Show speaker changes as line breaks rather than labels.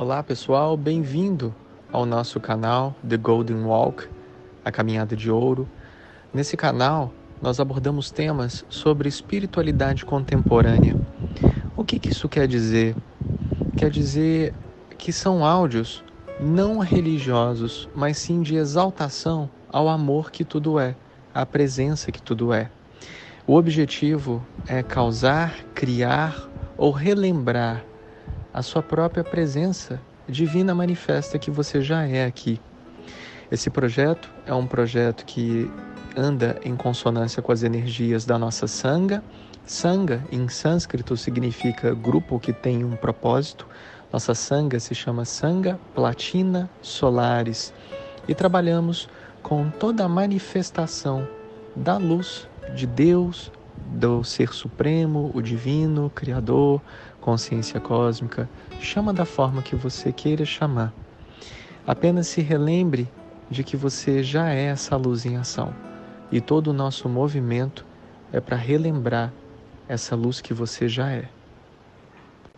Olá pessoal, bem-vindo ao nosso canal The Golden Walk, a caminhada de ouro. Nesse canal nós abordamos temas sobre espiritualidade contemporânea. O que, que isso quer dizer? Quer dizer que são áudios não religiosos, mas sim de exaltação ao amor que tudo é, à presença que tudo é. O objetivo é causar, criar ou relembrar a sua própria presença divina manifesta que você já é aqui. Esse projeto é um projeto que anda em consonância com as energias da nossa Sangha. Sangha, em sânscrito, significa grupo que tem um propósito. Nossa Sangha se chama Sangha Platina Solares e trabalhamos com toda a manifestação da luz de Deus, do Ser Supremo, o Divino, Criador, consciência cósmica, chama da forma que você queira chamar. Apenas se relembre de que você já é essa luz em ação e todo o nosso movimento é para relembrar essa luz que você já é.